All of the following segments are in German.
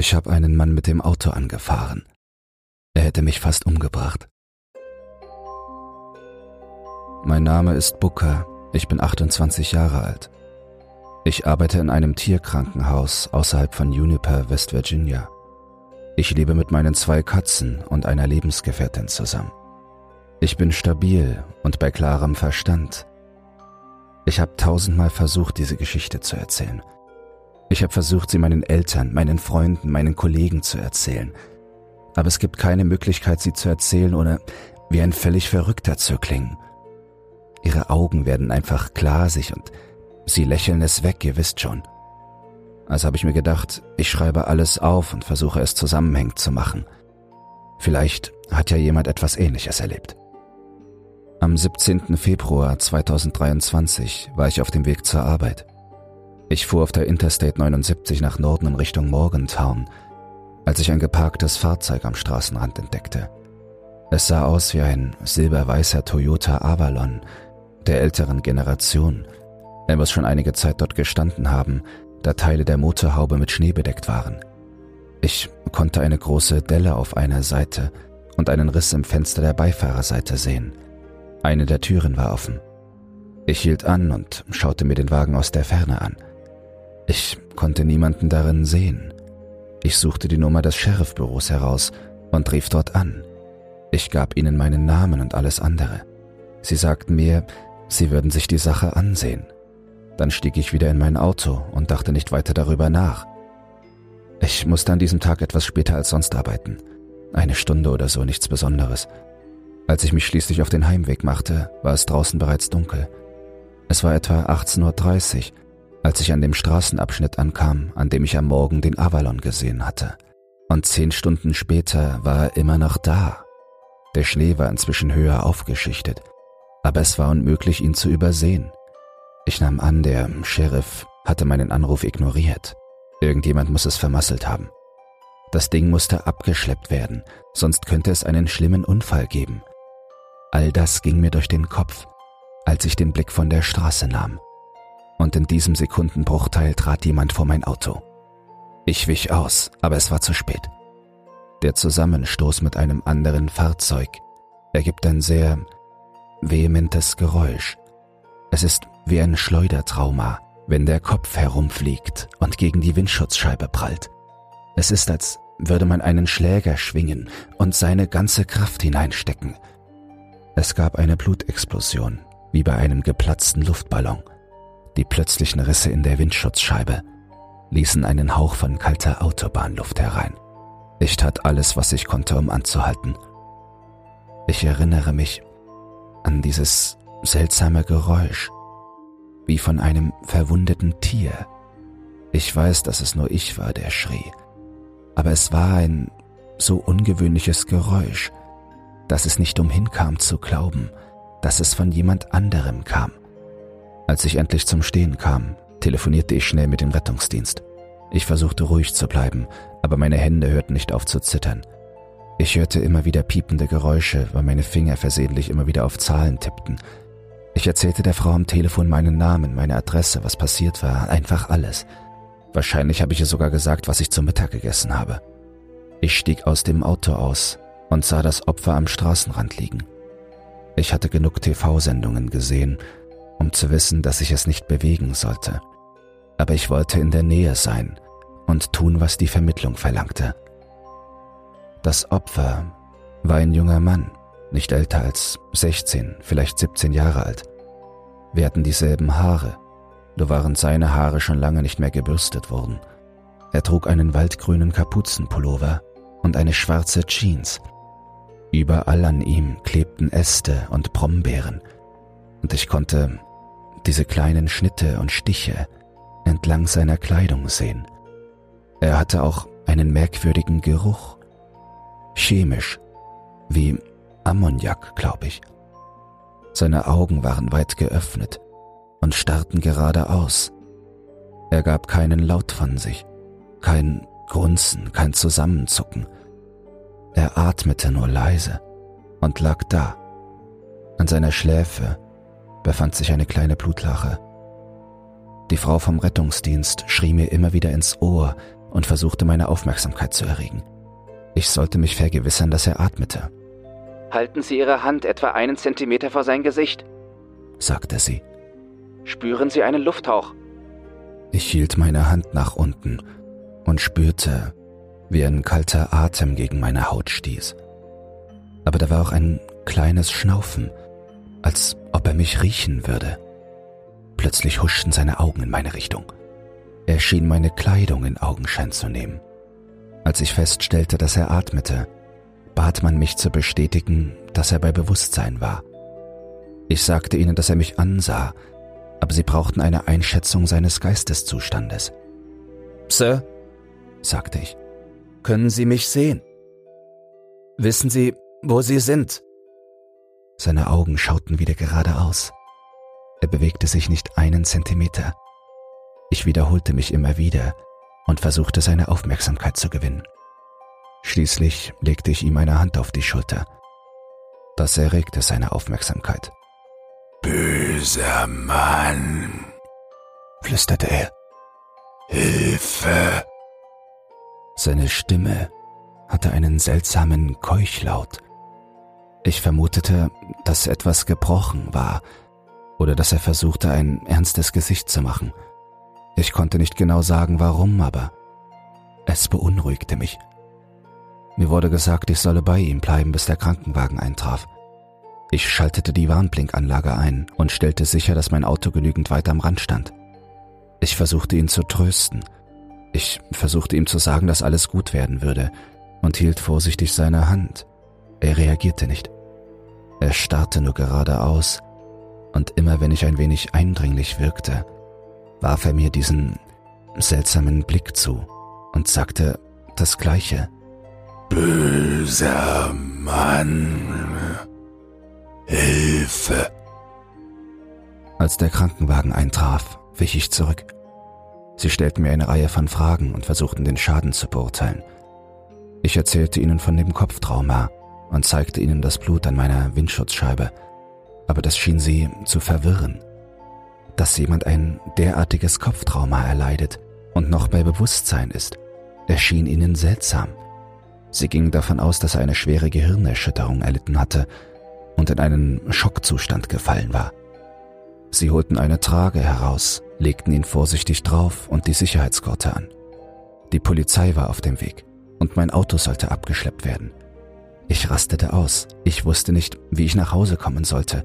Ich habe einen Mann mit dem Auto angefahren. Er hätte mich fast umgebracht. Mein Name ist Booker, ich bin 28 Jahre alt. Ich arbeite in einem Tierkrankenhaus außerhalb von Juniper, West Virginia. Ich lebe mit meinen zwei Katzen und einer Lebensgefährtin zusammen. Ich bin stabil und bei klarem Verstand. Ich habe tausendmal versucht, diese Geschichte zu erzählen. Ich habe versucht, sie meinen Eltern, meinen Freunden, meinen Kollegen zu erzählen. Aber es gibt keine Möglichkeit, sie zu erzählen, ohne wie ein völlig Verrückter zu klingen. Ihre Augen werden einfach glasig und sie lächeln es weg, ihr wisst schon. Also habe ich mir gedacht, ich schreibe alles auf und versuche es zusammenhängend zu machen. Vielleicht hat ja jemand etwas Ähnliches erlebt. Am 17. Februar 2023 war ich auf dem Weg zur Arbeit. Ich fuhr auf der Interstate 79 nach Norden in Richtung Morgantown, als ich ein geparktes Fahrzeug am Straßenrand entdeckte. Es sah aus wie ein silberweißer Toyota Avalon der älteren Generation. Er muss schon einige Zeit dort gestanden haben, da Teile der Motorhaube mit Schnee bedeckt waren. Ich konnte eine große Delle auf einer Seite und einen Riss im Fenster der Beifahrerseite sehen. Eine der Türen war offen. Ich hielt an und schaute mir den Wagen aus der Ferne an. Ich konnte niemanden darin sehen. Ich suchte die Nummer des Sheriffbüros heraus und rief dort an. Ich gab ihnen meinen Namen und alles andere. Sie sagten mir, sie würden sich die Sache ansehen. Dann stieg ich wieder in mein Auto und dachte nicht weiter darüber nach. Ich musste an diesem Tag etwas später als sonst arbeiten. Eine Stunde oder so, nichts Besonderes. Als ich mich schließlich auf den Heimweg machte, war es draußen bereits dunkel. Es war etwa 18.30 Uhr, als ich an dem Straßenabschnitt ankam, an dem ich am Morgen den Avalon gesehen hatte. Und zehn Stunden später war er immer noch da. Der Schnee war inzwischen höher aufgeschichtet, aber es war unmöglich, ihn zu übersehen. Ich nahm an, der Sheriff hatte meinen Anruf ignoriert. Irgendjemand muss es vermasselt haben. Das Ding musste abgeschleppt werden, sonst könnte es einen schlimmen Unfall geben. All das ging mir durch den Kopf, als ich den Blick von der Straße nahm. Und in diesem Sekundenbruchteil trat jemand vor mein Auto. Ich wich aus, aber es war zu spät. Der Zusammenstoß mit einem anderen Fahrzeug ergibt ein sehr vehementes Geräusch. Es ist wie ein Schleudertrauma, wenn der Kopf herumfliegt und gegen die Windschutzscheibe prallt. Es ist, als würde man einen Schläger schwingen und seine ganze Kraft hineinstecken – es gab eine Blutexplosion, wie bei einem geplatzten Luftballon. Die plötzlichen Risse in der Windschutzscheibe ließen einen Hauch von kalter Autobahnluft herein. Ich tat alles, was ich konnte, um anzuhalten. Ich erinnere mich an dieses seltsame Geräusch, wie von einem verwundeten Tier. Ich weiß, dass es nur ich war, der schrie, aber es war ein so ungewöhnliches Geräusch, dass es nicht umhin kam zu glauben, dass es von jemand anderem kam. Als ich endlich zum Stehen kam, telefonierte ich schnell mit dem Rettungsdienst. Ich versuchte ruhig zu bleiben, aber meine Hände hörten nicht auf zu zittern. Ich hörte immer wieder piepende Geräusche, weil meine Finger versehentlich immer wieder auf Zahlen tippten. Ich erzählte der Frau am Telefon meinen Namen, meine Adresse, was passiert war, einfach alles. Wahrscheinlich habe ich ihr sogar gesagt, was ich zum Mittag gegessen habe. Ich stieg aus dem Auto aus, und sah das Opfer am Straßenrand liegen. Ich hatte genug TV-Sendungen gesehen, um zu wissen, dass ich es nicht bewegen sollte. Aber ich wollte in der Nähe sein und tun, was die Vermittlung verlangte. Das Opfer war ein junger Mann, nicht älter als 16, vielleicht 17 Jahre alt. Wir hatten dieselben Haare, nur waren seine Haare schon lange nicht mehr gebürstet worden. Er trug einen waldgrünen Kapuzenpullover und eine schwarze Jeans, Überall an ihm klebten Äste und Brombeeren, und ich konnte diese kleinen Schnitte und Stiche entlang seiner Kleidung sehen. Er hatte auch einen merkwürdigen Geruch, chemisch, wie Ammoniak, glaube ich. Seine Augen waren weit geöffnet und starrten geradeaus. Er gab keinen Laut von sich, kein Grunzen, kein Zusammenzucken – er atmete nur leise und lag da. An seiner Schläfe befand sich eine kleine Blutlache. Die Frau vom Rettungsdienst schrie mir immer wieder ins Ohr, und versuchte meine Aufmerksamkeit zu erregen. Ich sollte mich vergewissern, dass er atmete. Halten Sie Ihre Hand etwa einen Zentimeter vor sein Gesicht, sagte sie. Spüren Sie einen Lufthauch. Ich hielt meine Hand nach unten und spürte, wie ein kalter Atem gegen meine Haut stieß. Aber da war auch ein kleines Schnaufen, als ob er mich riechen würde. Plötzlich huschten seine Augen in meine Richtung. Er schien meine Kleidung in Augenschein zu nehmen. Als ich feststellte, dass er atmete, bat man mich zu bestätigen, dass er bei Bewusstsein war. Ich sagte ihnen, dass er mich ansah, aber sie brauchten eine Einschätzung seines Geisteszustandes. Sir, sagte ich, können Sie mich sehen? Wissen Sie, wo Sie sind? Seine Augen schauten wieder geradeaus. Er bewegte sich nicht einen Zentimeter. Ich wiederholte mich immer wieder und versuchte seine Aufmerksamkeit zu gewinnen. Schließlich legte ich ihm eine Hand auf die Schulter. Das erregte seine Aufmerksamkeit. Böser Mann, flüsterte er. Hilfe! Seine Stimme hatte einen seltsamen Keuchlaut. Ich vermutete, dass etwas gebrochen war oder dass er versuchte, ein ernstes Gesicht zu machen. Ich konnte nicht genau sagen, warum, aber es beunruhigte mich. Mir wurde gesagt, ich solle bei ihm bleiben, bis der Krankenwagen eintraf. Ich schaltete die Warnblinkanlage ein und stellte sicher, dass mein Auto genügend weit am Rand stand. Ich versuchte ihn zu trösten – ich versuchte ihm zu sagen, dass alles gut werden würde und hielt vorsichtig seine Hand. Er reagierte nicht. Er starrte nur geradeaus und immer wenn ich ein wenig eindringlich wirkte, warf er mir diesen seltsamen Blick zu und sagte das Gleiche. Böser Mann. Hilfe. Als der Krankenwagen eintraf, wich ich zurück. Sie stellten mir eine Reihe von Fragen und versuchten den Schaden zu beurteilen. Ich erzählte ihnen von dem Kopftrauma und zeigte ihnen das Blut an meiner Windschutzscheibe, aber das schien sie zu verwirren. Dass jemand ein derartiges Kopftrauma erleidet und noch bei Bewusstsein ist, erschien ihnen seltsam. Sie gingen davon aus, dass er eine schwere Gehirnerschütterung erlitten hatte und in einen Schockzustand gefallen war. Sie holten eine Trage heraus, legten ihn vorsichtig drauf und die Sicherheitsgurte an. Die Polizei war auf dem Weg und mein Auto sollte abgeschleppt werden. Ich rastete aus. Ich wusste nicht, wie ich nach Hause kommen sollte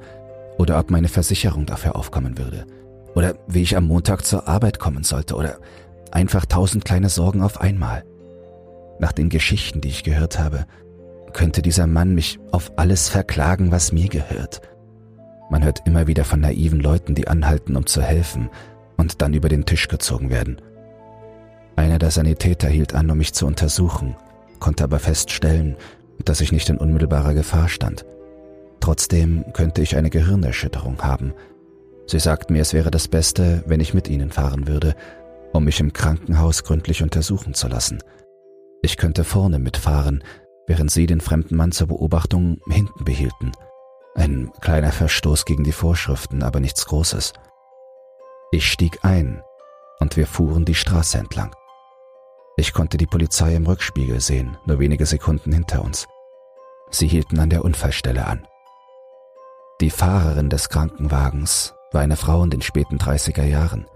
oder ob meine Versicherung dafür aufkommen würde oder wie ich am Montag zur Arbeit kommen sollte oder einfach tausend kleine Sorgen auf einmal. Nach den Geschichten, die ich gehört habe, könnte dieser Mann mich auf alles verklagen, was mir gehört. Man hört immer wieder von naiven Leuten, die anhalten, um zu helfen und dann über den Tisch gezogen werden. Einer der Sanitäter hielt an, um mich zu untersuchen, konnte aber feststellen, dass ich nicht in unmittelbarer Gefahr stand. Trotzdem könnte ich eine Gehirnerschütterung haben. Sie sagten mir, es wäre das Beste, wenn ich mit ihnen fahren würde, um mich im Krankenhaus gründlich untersuchen zu lassen. Ich könnte vorne mitfahren, während sie den fremden Mann zur Beobachtung hinten behielten. Ein kleiner Verstoß gegen die Vorschriften, aber nichts Großes. Ich stieg ein und wir fuhren die Straße entlang. Ich konnte die Polizei im Rückspiegel sehen, nur wenige Sekunden hinter uns. Sie hielten an der Unfallstelle an. Die Fahrerin des Krankenwagens war eine Frau in den späten 30er Jahren.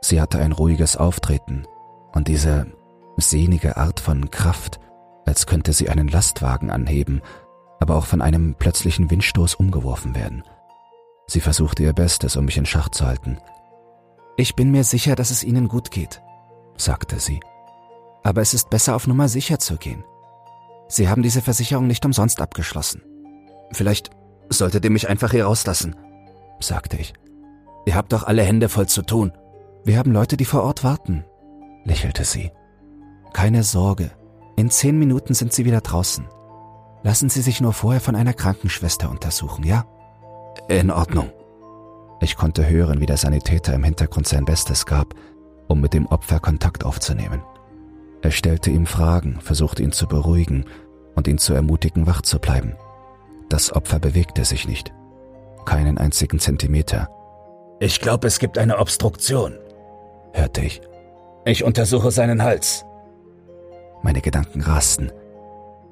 Sie hatte ein ruhiges Auftreten und diese sehnige Art von Kraft, als könnte sie einen Lastwagen anheben, aber auch von einem plötzlichen Windstoß umgeworfen werden. Sie versuchte ihr Bestes, um mich in Schach zu halten, ich bin mir sicher, dass es Ihnen gut geht, sagte sie. Aber es ist besser, auf Nummer sicher zu gehen. Sie haben diese Versicherung nicht umsonst abgeschlossen. Vielleicht solltet ihr mich einfach hier rauslassen, sagte ich. Ihr habt doch alle Hände voll zu tun. Wir haben Leute, die vor Ort warten, lächelte sie. Keine Sorge, in zehn Minuten sind Sie wieder draußen. Lassen Sie sich nur vorher von einer Krankenschwester untersuchen, ja? In Ordnung, ich konnte hören, wie der Sanitäter im Hintergrund sein Bestes gab, um mit dem Opfer Kontakt aufzunehmen. Er stellte ihm Fragen, versuchte ihn zu beruhigen und ihn zu ermutigen, wach zu bleiben. Das Opfer bewegte sich nicht. Keinen einzigen Zentimeter. Ich glaube, es gibt eine Obstruktion, hörte ich. Ich untersuche seinen Hals. Meine Gedanken rasten.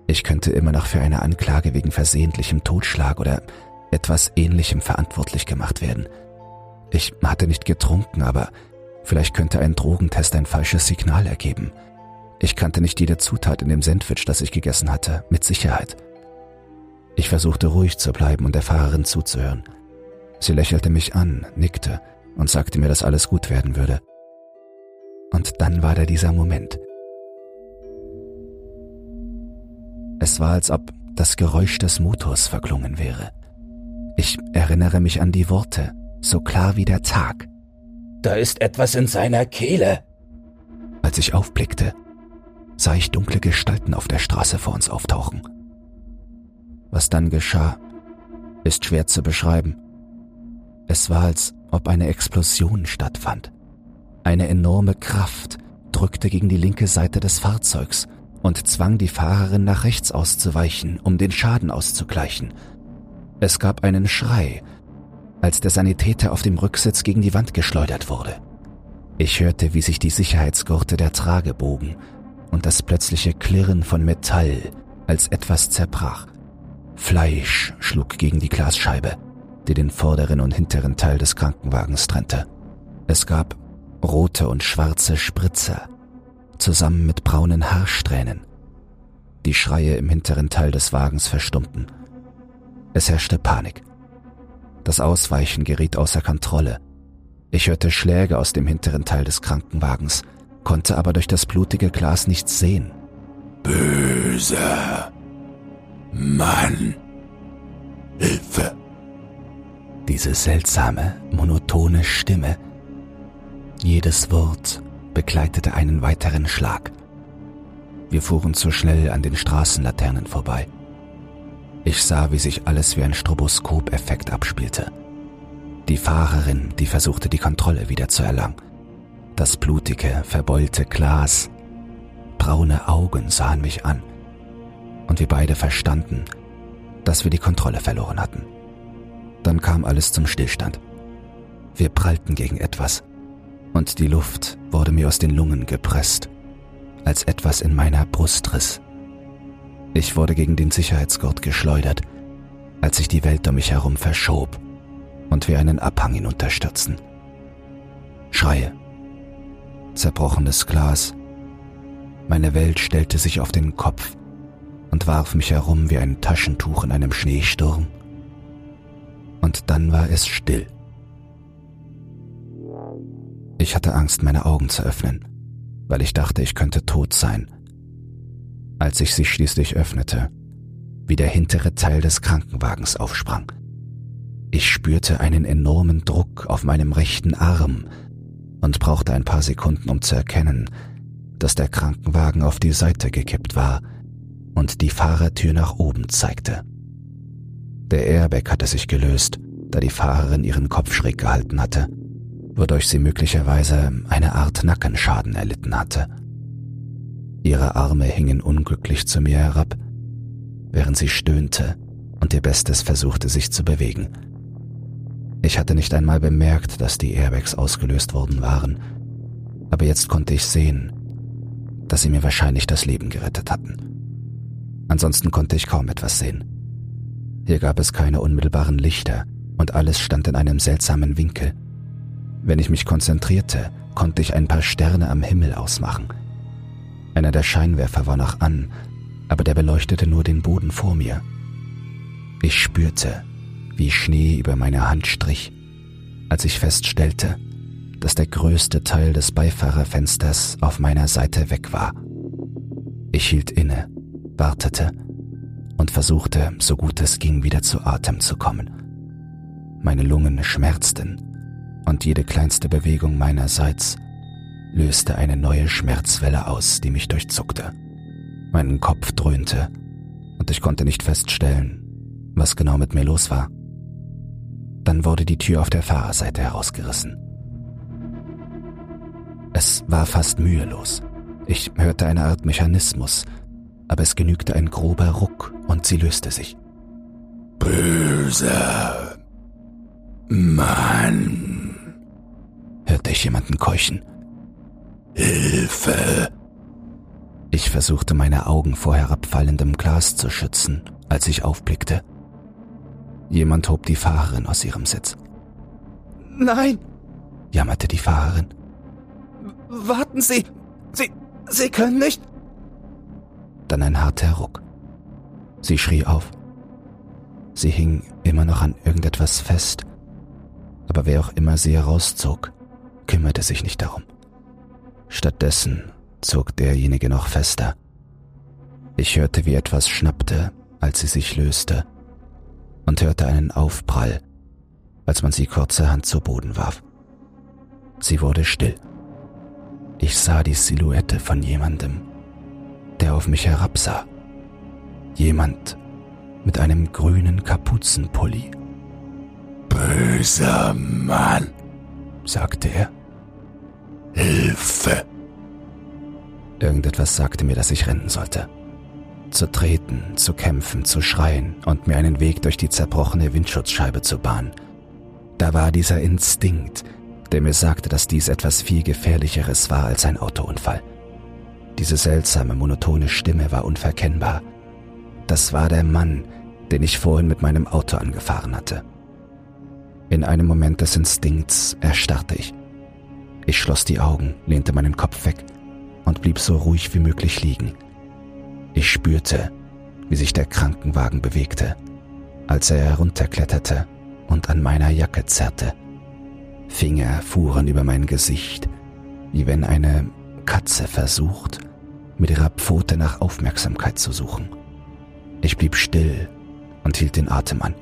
Ich könnte immer noch für eine Anklage wegen versehentlichem Totschlag oder etwas Ähnlichem verantwortlich gemacht werden. Ich hatte nicht getrunken, aber vielleicht könnte ein Drogentest ein falsches Signal ergeben. Ich kannte nicht jede Zutat in dem Sandwich, das ich gegessen hatte, mit Sicherheit. Ich versuchte ruhig zu bleiben und der Fahrerin zuzuhören. Sie lächelte mich an, nickte und sagte mir, dass alles gut werden würde. Und dann war da dieser Moment. Es war, als ob das Geräusch des Motors verklungen wäre. Ich erinnere mich an die Worte, so klar wie der Tag. Da ist etwas in seiner Kehle. Als ich aufblickte, sah ich dunkle Gestalten auf der Straße vor uns auftauchen. Was dann geschah, ist schwer zu beschreiben. Es war, als ob eine Explosion stattfand. Eine enorme Kraft drückte gegen die linke Seite des Fahrzeugs und zwang die Fahrerin nach rechts auszuweichen, um den Schaden auszugleichen. Es gab einen Schrei, als der Sanitäter auf dem Rücksitz gegen die Wand geschleudert wurde. Ich hörte, wie sich die Sicherheitsgurte der Trage bogen und das plötzliche Klirren von Metall, als etwas zerbrach. Fleisch schlug gegen die Glasscheibe, die den vorderen und hinteren Teil des Krankenwagens trennte. Es gab rote und schwarze Spritzer, zusammen mit braunen Haarsträhnen. Die Schreie im hinteren Teil des Wagens verstummten. Es herrschte Panik. Das Ausweichen geriet außer Kontrolle. Ich hörte Schläge aus dem hinteren Teil des Krankenwagens, konnte aber durch das blutige Glas nichts sehen. Böser Mann. Hilfe. Diese seltsame, monotone Stimme. Jedes Wort begleitete einen weiteren Schlag. Wir fuhren zu schnell an den Straßenlaternen vorbei. Ich sah, wie sich alles wie ein Stroboskop-Effekt abspielte. Die Fahrerin, die versuchte, die Kontrolle wieder zu erlangen. Das blutige, verbeulte Glas. Braune Augen sahen mich an und wir beide verstanden, dass wir die Kontrolle verloren hatten. Dann kam alles zum Stillstand. Wir prallten gegen etwas und die Luft wurde mir aus den Lungen gepresst, als etwas in meiner Brust riss. Ich wurde gegen den Sicherheitsgurt geschleudert, als sich die Welt um mich herum verschob und wir einen Abhang hinunterstürzten. Schreie, zerbrochenes Glas, meine Welt stellte sich auf den Kopf und warf mich herum wie ein Taschentuch in einem Schneesturm. Und dann war es still. Ich hatte Angst, meine Augen zu öffnen, weil ich dachte, ich könnte tot sein. Als ich sie schließlich öffnete, wie der hintere Teil des Krankenwagens aufsprang. Ich spürte einen enormen Druck auf meinem rechten Arm und brauchte ein paar Sekunden, um zu erkennen, dass der Krankenwagen auf die Seite gekippt war und die Fahrertür nach oben zeigte. Der Airbag hatte sich gelöst, da die Fahrerin ihren Kopf schräg gehalten hatte, wodurch sie möglicherweise eine Art Nackenschaden erlitten hatte. Ihre Arme hingen unglücklich zu mir herab, während sie stöhnte und ihr Bestes versuchte sich zu bewegen. Ich hatte nicht einmal bemerkt, dass die Airbags ausgelöst worden waren, aber jetzt konnte ich sehen, dass sie mir wahrscheinlich das Leben gerettet hatten. Ansonsten konnte ich kaum etwas sehen. Hier gab es keine unmittelbaren Lichter und alles stand in einem seltsamen Winkel. Wenn ich mich konzentrierte, konnte ich ein paar Sterne am Himmel ausmachen. Einer der Scheinwerfer war noch an, aber der beleuchtete nur den Boden vor mir. Ich spürte, wie Schnee über meine Hand strich, als ich feststellte, dass der größte Teil des Beifahrerfensters auf meiner Seite weg war. Ich hielt inne wartete und versuchte, so gut es ging, wieder zu Atem zu kommen. Meine Lungen schmerzten und jede kleinste Bewegung meinerseits löste eine neue Schmerzwelle aus, die mich durchzuckte. Mein Kopf dröhnte und ich konnte nicht feststellen, was genau mit mir los war. Dann wurde die Tür auf der Fahrerseite herausgerissen. Es war fast mühelos. Ich hörte eine Art Mechanismus, aber es genügte ein grober Ruck und sie löste sich. Böser Mann, hörte ich jemanden keuchen. Hilfe! Ich versuchte meine Augen vor herabfallendem Glas zu schützen, als ich aufblickte. Jemand hob die Fahrerin aus ihrem Sitz. Nein, jammerte die Fahrerin. Warten Sie, Sie, Sie können nicht. Dann ein harter Ruck. Sie schrie auf. Sie hing immer noch an irgendetwas fest, aber wer auch immer sie herauszog, kümmerte sich nicht darum. Stattdessen zog derjenige noch fester. Ich hörte, wie etwas schnappte, als sie sich löste, und hörte einen Aufprall, als man sie kurzerhand zu Boden warf. Sie wurde still. Ich sah die Silhouette von jemandem, der auf mich herabsah. Jemand mit einem grünen Kapuzenpulli. Böser Mann, sagte er. Hilfe! Irgendetwas sagte mir, dass ich rennen sollte. Zu treten, zu kämpfen, zu schreien und mir einen Weg durch die zerbrochene Windschutzscheibe zu bahnen. Da war dieser Instinkt, der mir sagte, dass dies etwas viel gefährlicheres war als ein Autounfall. Diese seltsame, monotone Stimme war unverkennbar. Das war der Mann, den ich vorhin mit meinem Auto angefahren hatte. In einem Moment des Instinkts erstarrte ich. Ich schloss die Augen, lehnte meinen Kopf weg und blieb so ruhig wie möglich liegen. Ich spürte, wie sich der Krankenwagen bewegte, als er herunterkletterte und an meiner Jacke zerrte. Finger fuhren über mein Gesicht, wie wenn eine Katze versucht, mit ihrer Pfote nach Aufmerksamkeit zu suchen. Ich blieb still und hielt den Atem an.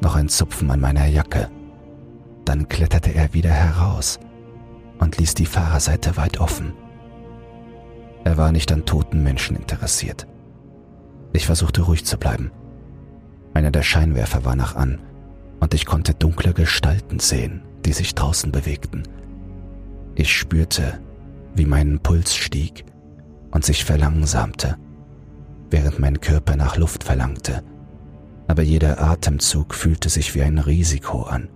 Noch ein Zupfen an meiner Jacke. Dann kletterte er wieder heraus und ließ die Fahrerseite weit offen. Er war nicht an toten Menschen interessiert. Ich versuchte ruhig zu bleiben. Einer der Scheinwerfer war nach an und ich konnte dunkle Gestalten sehen, die sich draußen bewegten. Ich spürte, wie mein Puls stieg und sich verlangsamte, während mein Körper nach Luft verlangte. Aber jeder Atemzug fühlte sich wie ein Risiko an.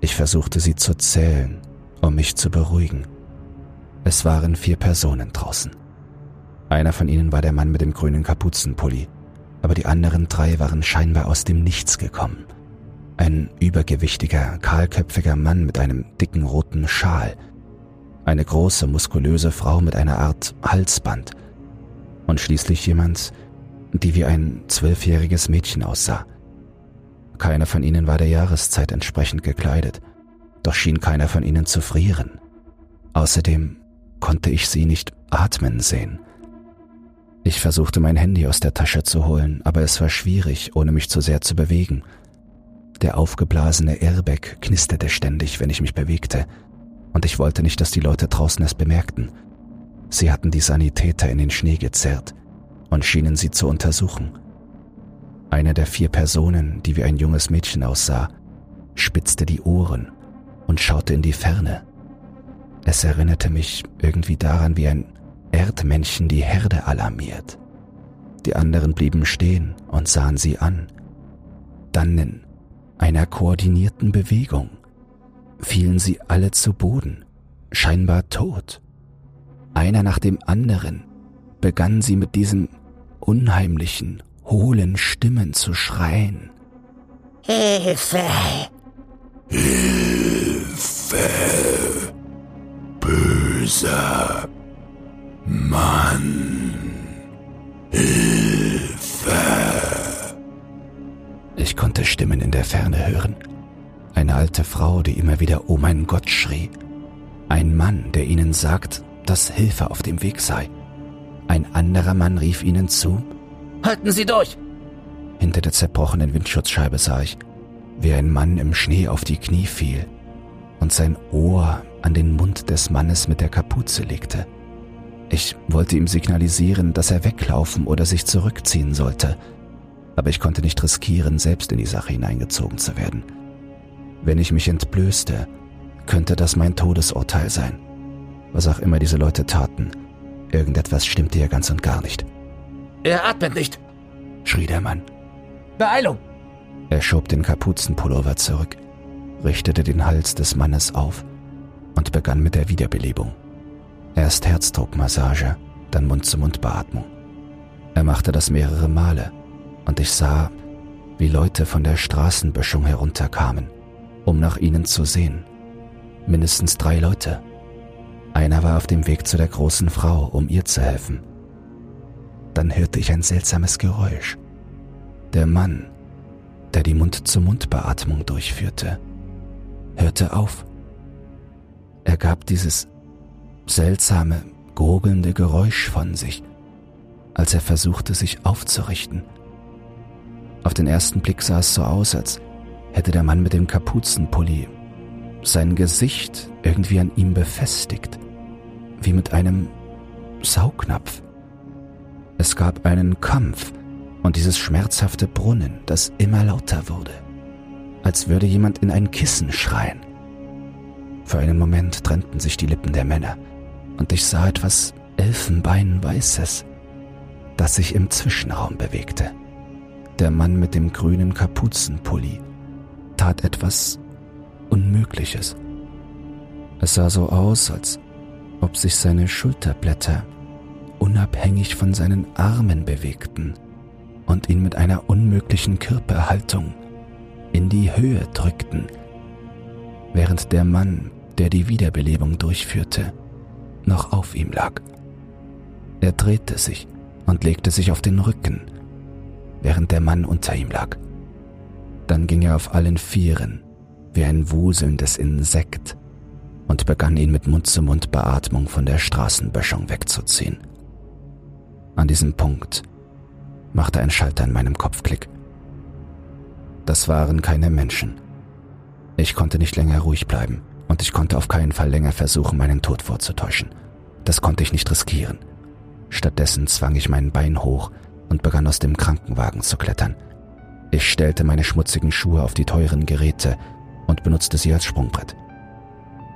Ich versuchte sie zu zählen, um mich zu beruhigen. Es waren vier Personen draußen. Einer von ihnen war der Mann mit dem grünen Kapuzenpulli, aber die anderen drei waren scheinbar aus dem Nichts gekommen. Ein übergewichtiger, kahlköpfiger Mann mit einem dicken roten Schal, eine große, muskulöse Frau mit einer Art Halsband und schließlich jemand, die wie ein zwölfjähriges Mädchen aussah. Keiner von ihnen war der Jahreszeit entsprechend gekleidet, doch schien keiner von ihnen zu frieren. Außerdem konnte ich sie nicht atmen sehen. Ich versuchte mein Handy aus der Tasche zu holen, aber es war schwierig, ohne mich zu sehr zu bewegen. Der aufgeblasene Airbag knisterte ständig, wenn ich mich bewegte, und ich wollte nicht, dass die Leute draußen es bemerkten. Sie hatten die Sanitäter in den Schnee gezerrt und schienen sie zu untersuchen. Eine der vier Personen, die wie ein junges Mädchen aussah, spitzte die Ohren und schaute in die Ferne. Es erinnerte mich irgendwie daran, wie ein Erdmännchen die Herde alarmiert. Die anderen blieben stehen und sahen sie an. Dann in einer koordinierten Bewegung fielen sie alle zu Boden, scheinbar tot. Einer nach dem anderen begannen sie mit diesen unheimlichen, hohlen Stimmen zu schreien. Hilfe! Hilfe! Böser Mann! Hilfe! Ich konnte Stimmen in der Ferne hören. Eine alte Frau, die immer wieder Oh mein Gott schrie. Ein Mann, der ihnen sagt, dass Hilfe auf dem Weg sei. Ein anderer Mann rief ihnen zu, Halten Sie durch! Hinter der zerbrochenen Windschutzscheibe sah ich, wie ein Mann im Schnee auf die Knie fiel und sein Ohr an den Mund des Mannes mit der Kapuze legte. Ich wollte ihm signalisieren, dass er weglaufen oder sich zurückziehen sollte, aber ich konnte nicht riskieren, selbst in die Sache hineingezogen zu werden. Wenn ich mich entblößte, könnte das mein Todesurteil sein. Was auch immer diese Leute taten, irgendetwas stimmte hier ganz und gar nicht. Er atmet nicht, schrie der Mann. Beeilung! Er schob den Kapuzenpullover zurück, richtete den Hals des Mannes auf und begann mit der Wiederbelebung. Erst Herzdruckmassage, dann Mund-zu-Mund-Beatmung. Er machte das mehrere Male und ich sah, wie Leute von der Straßenböschung herunterkamen, um nach ihnen zu sehen. Mindestens drei Leute. Einer war auf dem Weg zu der großen Frau, um ihr zu helfen. Dann hörte ich ein seltsames Geräusch. Der Mann, der die Mund-zu-Mund-Beatmung durchführte, hörte auf. Er gab dieses seltsame, gurgelnde Geräusch von sich, als er versuchte, sich aufzurichten. Auf den ersten Blick sah es so aus, als hätte der Mann mit dem Kapuzenpulli sein Gesicht irgendwie an ihm befestigt, wie mit einem Saugnapf. Es gab einen Kampf und dieses schmerzhafte Brunnen, das immer lauter wurde, als würde jemand in ein Kissen schreien. Für einen Moment trennten sich die Lippen der Männer und ich sah etwas Elfenbeinweißes, das sich im Zwischenraum bewegte. Der Mann mit dem grünen Kapuzenpulli tat etwas Unmögliches. Es sah so aus, als ob sich seine Schulterblätter unabhängig von seinen Armen bewegten und ihn mit einer unmöglichen Körperhaltung in die Höhe drückten, während der Mann, der die Wiederbelebung durchführte, noch auf ihm lag. Er drehte sich und legte sich auf den Rücken, während der Mann unter ihm lag. Dann ging er auf allen Vieren, wie ein wuselndes Insekt, und begann ihn mit Mund-zu-Mund-Beatmung von der Straßenböschung wegzuziehen. An diesem Punkt machte ein Schalter in meinem Kopf Klick. Das waren keine Menschen. Ich konnte nicht länger ruhig bleiben und ich konnte auf keinen Fall länger versuchen, meinen Tod vorzutäuschen. Das konnte ich nicht riskieren. Stattdessen zwang ich mein Bein hoch und begann aus dem Krankenwagen zu klettern. Ich stellte meine schmutzigen Schuhe auf die teuren Geräte und benutzte sie als Sprungbrett.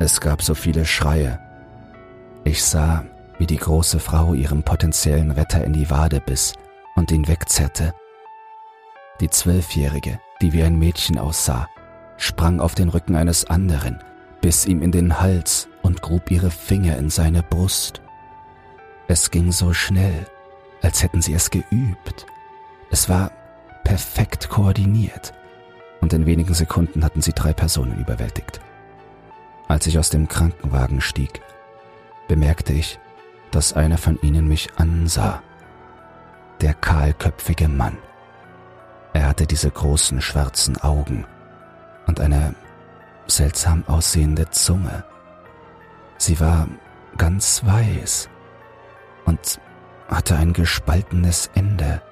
Es gab so viele Schreie. Ich sah, wie die große Frau ihrem potenziellen Retter in die Wade biss und ihn wegzerrte. Die Zwölfjährige, die wie ein Mädchen aussah, sprang auf den Rücken eines anderen, biss ihm in den Hals und grub ihre Finger in seine Brust. Es ging so schnell, als hätten sie es geübt. Es war perfekt koordiniert und in wenigen Sekunden hatten sie drei Personen überwältigt. Als ich aus dem Krankenwagen stieg, bemerkte ich, dass einer von ihnen mich ansah. Der kahlköpfige Mann. Er hatte diese großen schwarzen Augen und eine seltsam aussehende Zunge. Sie war ganz weiß und hatte ein gespaltenes Ende,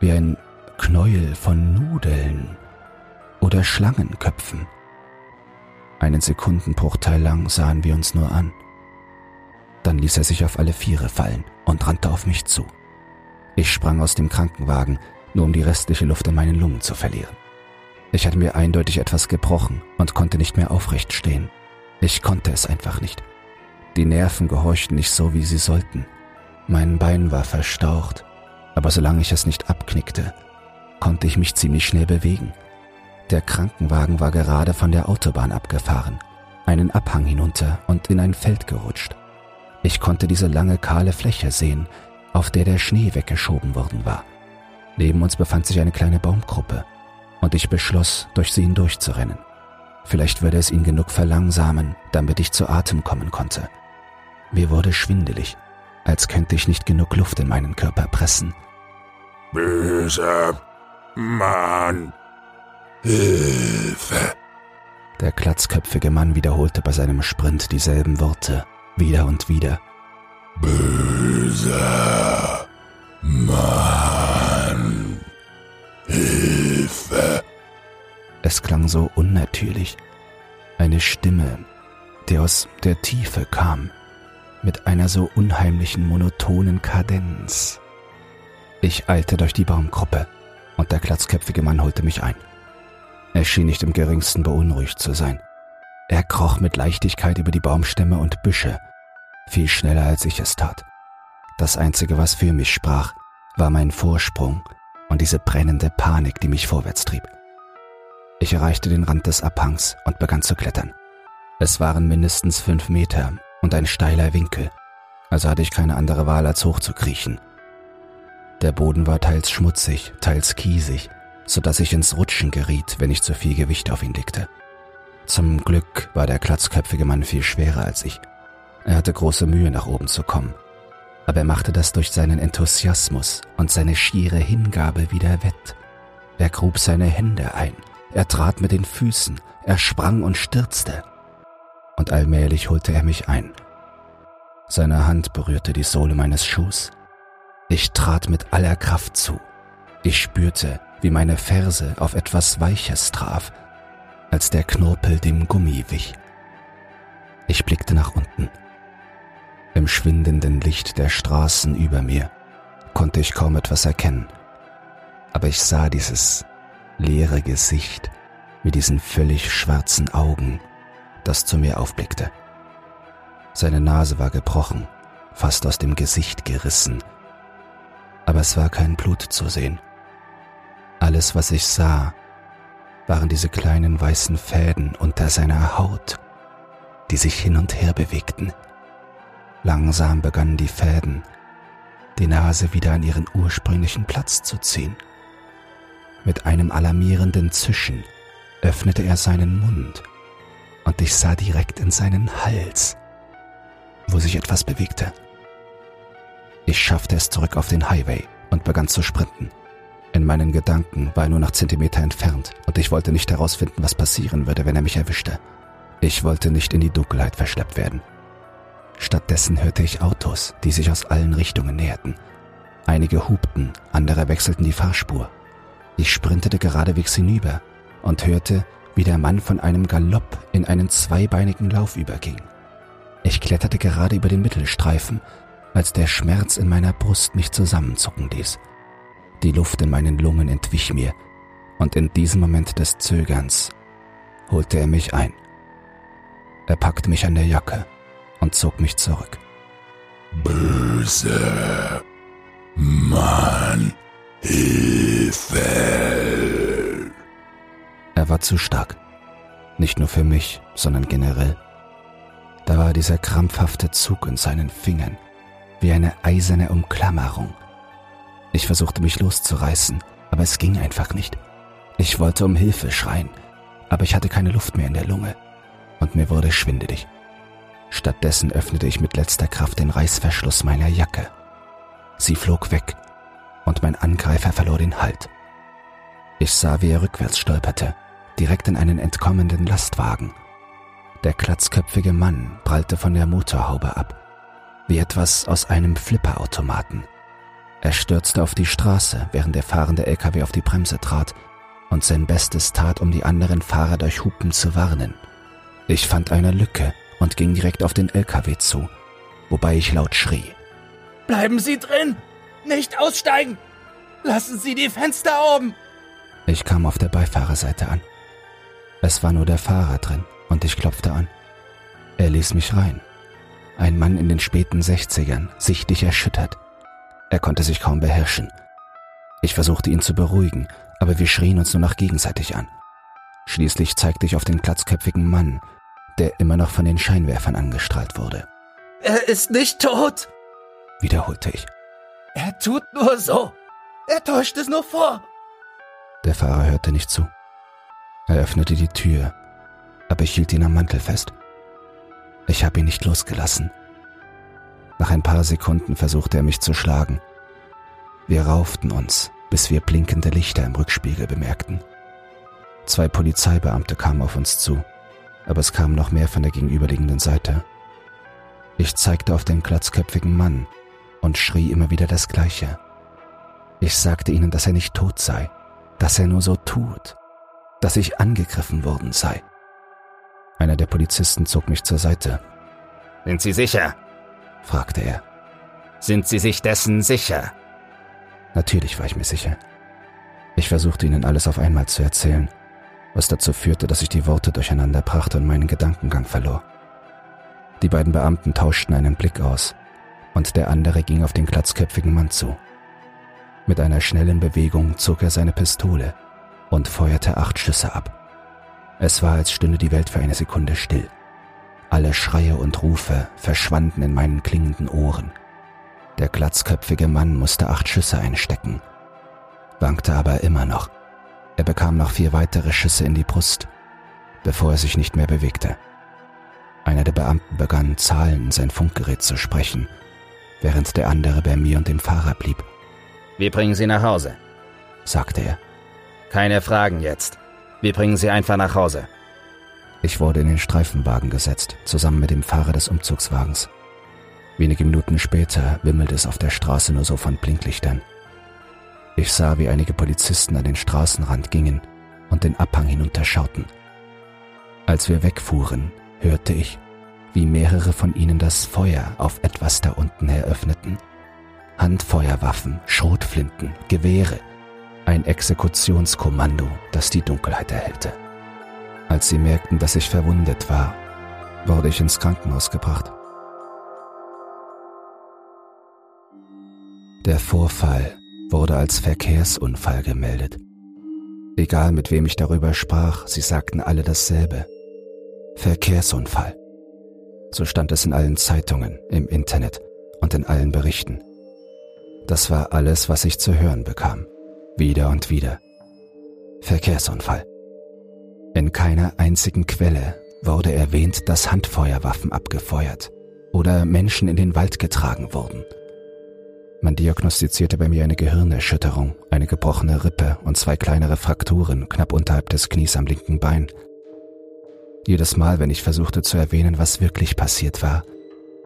wie ein Knäuel von Nudeln oder Schlangenköpfen. Einen Sekundenbruchteil lang sahen wir uns nur an. Dann ließ er sich auf alle Viere fallen und rannte auf mich zu. Ich sprang aus dem Krankenwagen, nur um die restliche Luft in meinen Lungen zu verlieren. Ich hatte mir eindeutig etwas gebrochen und konnte nicht mehr aufrecht stehen. Ich konnte es einfach nicht. Die Nerven gehorchten nicht so, wie sie sollten. Mein Bein war verstaucht, aber solange ich es nicht abknickte, konnte ich mich ziemlich schnell bewegen. Der Krankenwagen war gerade von der Autobahn abgefahren, einen Abhang hinunter und in ein Feld gerutscht. Ich konnte diese lange kahle Fläche sehen, auf der der Schnee weggeschoben worden war. Neben uns befand sich eine kleine Baumgruppe, und ich beschloss, durch sie hindurchzurennen. Vielleicht würde es ihn genug verlangsamen, damit ich zu Atem kommen konnte. Mir wurde schwindelig, als könnte ich nicht genug Luft in meinen Körper pressen. Böser Mann. Hilfe. Der glatzköpfige Mann wiederholte bei seinem Sprint dieselben Worte, wieder und wieder. Böser Mann. Hilfe. Es klang so unnatürlich. Eine Stimme, die aus der Tiefe kam, mit einer so unheimlichen monotonen Kadenz. Ich eilte durch die Baumgruppe und der glatzköpfige Mann holte mich ein. Er schien nicht im geringsten beunruhigt zu sein. Er kroch mit Leichtigkeit über die Baumstämme und Büsche, viel schneller als ich es tat. Das Einzige, was für mich sprach, war mein Vorsprung und diese brennende Panik, die mich vorwärts trieb. Ich erreichte den Rand des Abhangs und begann zu klettern. Es waren mindestens fünf Meter und ein steiler Winkel, Also hatte ich keine andere Wahl, als hochzukriechen. Der Boden war teils schmutzig, teils kiesig, so dass ich ins Rutschen geriet, wenn ich zu viel Gewicht auf ihn legte. Zum Glück war der glatzköpfige Mann viel schwerer als ich. Er hatte große Mühe, nach oben zu kommen. Aber er machte das durch seinen Enthusiasmus und seine schiere Hingabe wieder wett. Er grub seine Hände ein, er trat mit den Füßen, er sprang und stürzte. Und allmählich holte er mich ein. Seine Hand berührte die Sohle meines Schuhs. Ich trat mit aller Kraft zu. Ich spürte, wie meine Ferse auf etwas Weiches traf, als der Knorpel dem Gummi wich. Ich blickte nach unten. Im schwindenden Licht der Straßen über mir konnte ich kaum etwas erkennen, aber ich sah dieses leere Gesicht mit diesen völlig schwarzen Augen, das zu mir aufblickte. Seine Nase war gebrochen, fast aus dem Gesicht gerissen, aber es war kein Blut zu sehen. Alles, was ich sah, waren diese kleinen weißen Fäden unter seiner Haut, die sich hin und her bewegten. Langsam begannen die Fäden, die Nase wieder an ihren ursprünglichen Platz zu ziehen. Mit einem alarmierenden Zischen öffnete er seinen Mund und ich sah direkt in seinen Hals, wo sich etwas bewegte. Ich schaffte es zurück auf den Highway und begann zu sprinten. In meinen Gedanken war er nur noch Zentimeter entfernt und ich wollte nicht herausfinden, was passieren würde, wenn er mich erwischte. Ich wollte nicht in die Dunkelheit verschleppt werden. Stattdessen hörte ich Autos, die sich aus allen Richtungen näherten. Einige hupten, andere wechselten die Fahrspur. Ich sprintete geradewegs hinüber und hörte, wie der Mann von einem Galopp in einen zweibeinigen Lauf überging. Ich kletterte gerade über den Mittelstreifen, als der Schmerz in meiner Brust mich zusammenzucken ließ. Die Luft in meinen Lungen entwich mir, und in diesem Moment des Zögerns holte er mich ein. Er packte mich an der Jacke und zog mich zurück. Böse Mann, Hilfe! Er war zu stark. Nicht nur für mich, sondern generell. Da war dieser krampfhafte Zug in seinen Fingern, wie eine eiserne Umklammerung. Ich versuchte mich loszureißen, aber es ging einfach nicht. Ich wollte um Hilfe schreien, aber ich hatte keine Luft mehr in der Lunge und mir wurde schwindelig. Stattdessen öffnete ich mit letzter Kraft den Reißverschluss meiner Jacke. Sie flog weg und mein Angreifer verlor den Halt. Ich sah, wie er rückwärts stolperte, direkt in einen entkommenden Lastwagen. Der klatzköpfige Mann prallte von der Motorhaube ab, wie etwas aus einem Flipperautomaten. Er stürzte auf die Straße, während der fahrende LKW auf die Bremse trat und sein Bestes tat, um die anderen Fahrer durch Hupen zu warnen. Ich fand eine Lücke und ging direkt auf den LKW zu, wobei ich laut schrie. Bleiben Sie drin! Nicht aussteigen! Lassen Sie die Fenster oben! Ich kam auf der Beifahrerseite an. Es war nur der Fahrer drin und ich klopfte an. Er ließ mich rein. Ein Mann in den späten Sechzigern, sichtlich erschüttert. Er konnte sich kaum beherrschen. Ich versuchte ihn zu beruhigen, aber wir schrien uns nur noch gegenseitig an. Schließlich zeigte ich auf den glatzköpfigen Mann, der immer noch von den Scheinwerfern angestrahlt wurde. Er ist nicht tot! Wiederholte ich. Er tut nur so! Er täuscht es nur vor! Der Fahrer hörte nicht zu. Er öffnete die Tür, aber ich hielt ihn am Mantel fest. Ich habe ihn nicht losgelassen. Nach ein paar Sekunden versuchte er mich zu schlagen. Wir rauften uns, bis wir blinkende Lichter im Rückspiegel bemerkten. Zwei Polizeibeamte kamen auf uns zu aber es kam noch mehr von der gegenüberliegenden Seite. Ich zeigte auf den glatzköpfigen Mann und schrie immer wieder das Gleiche. Ich sagte ihnen, dass er nicht tot sei, dass er nur so tut, dass ich angegriffen worden sei. Einer der Polizisten zog mich zur Seite. Sind Sie sicher? fragte er. Sind Sie sich dessen sicher? Natürlich war ich mir sicher. Ich versuchte ihnen alles auf einmal zu erzählen was dazu führte, dass ich die Worte durcheinander brachte und meinen Gedankengang verlor. Die beiden Beamten tauschten einen Blick aus, und der andere ging auf den glatzköpfigen Mann zu. Mit einer schnellen Bewegung zog er seine Pistole und feuerte acht Schüsse ab. Es war, als stünde die Welt für eine Sekunde still. Alle Schreie und Rufe verschwanden in meinen klingenden Ohren. Der glatzköpfige Mann musste acht Schüsse einstecken, wankte aber immer noch. Er bekam noch vier weitere Schüsse in die Brust, bevor er sich nicht mehr bewegte. Einer der Beamten begann Zahlen in sein Funkgerät zu sprechen, während der andere bei mir und dem Fahrer blieb. Wir bringen Sie nach Hause, sagte er. Keine Fragen jetzt. Wir bringen Sie einfach nach Hause. Ich wurde in den Streifenwagen gesetzt, zusammen mit dem Fahrer des Umzugswagens. Wenige Minuten später wimmelte es auf der Straße nur so von Blinklichtern. Ich sah, wie einige Polizisten an den Straßenrand gingen und den Abhang hinunterschauten. Als wir wegfuhren, hörte ich, wie mehrere von ihnen das Feuer auf etwas da unten eröffneten. Handfeuerwaffen, Schrotflinten, Gewehre, ein Exekutionskommando, das die Dunkelheit erhellte. Als sie merkten, dass ich verwundet war, wurde ich ins Krankenhaus gebracht. Der Vorfall wurde als Verkehrsunfall gemeldet. Egal mit wem ich darüber sprach, sie sagten alle dasselbe. Verkehrsunfall. So stand es in allen Zeitungen, im Internet und in allen Berichten. Das war alles, was ich zu hören bekam. Wieder und wieder. Verkehrsunfall. In keiner einzigen Quelle wurde erwähnt, dass Handfeuerwaffen abgefeuert oder Menschen in den Wald getragen wurden. Man diagnostizierte bei mir eine Gehirnerschütterung, eine gebrochene Rippe und zwei kleinere Frakturen knapp unterhalb des Knies am linken Bein. Jedes Mal, wenn ich versuchte zu erwähnen, was wirklich passiert war,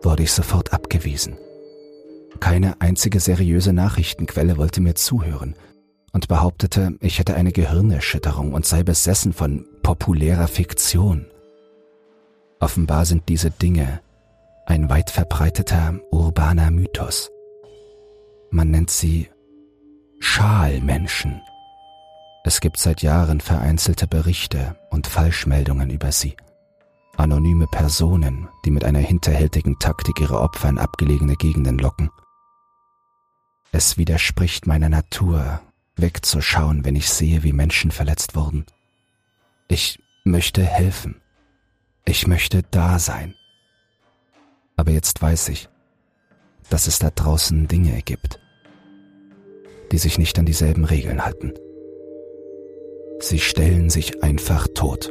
wurde ich sofort abgewiesen. Keine einzige seriöse Nachrichtenquelle wollte mir zuhören und behauptete, ich hätte eine Gehirnerschütterung und sei besessen von populärer Fiktion. Offenbar sind diese Dinge ein weit verbreiteter urbaner Mythos. Man nennt sie Schalmenschen. Es gibt seit Jahren vereinzelte Berichte und Falschmeldungen über sie. Anonyme Personen, die mit einer hinterhältigen Taktik ihre Opfer in abgelegene Gegenden locken. Es widerspricht meiner Natur, wegzuschauen, wenn ich sehe, wie Menschen verletzt wurden. Ich möchte helfen. Ich möchte da sein. Aber jetzt weiß ich, dass es da draußen Dinge gibt, die sich nicht an dieselben Regeln halten. Sie stellen sich einfach tot.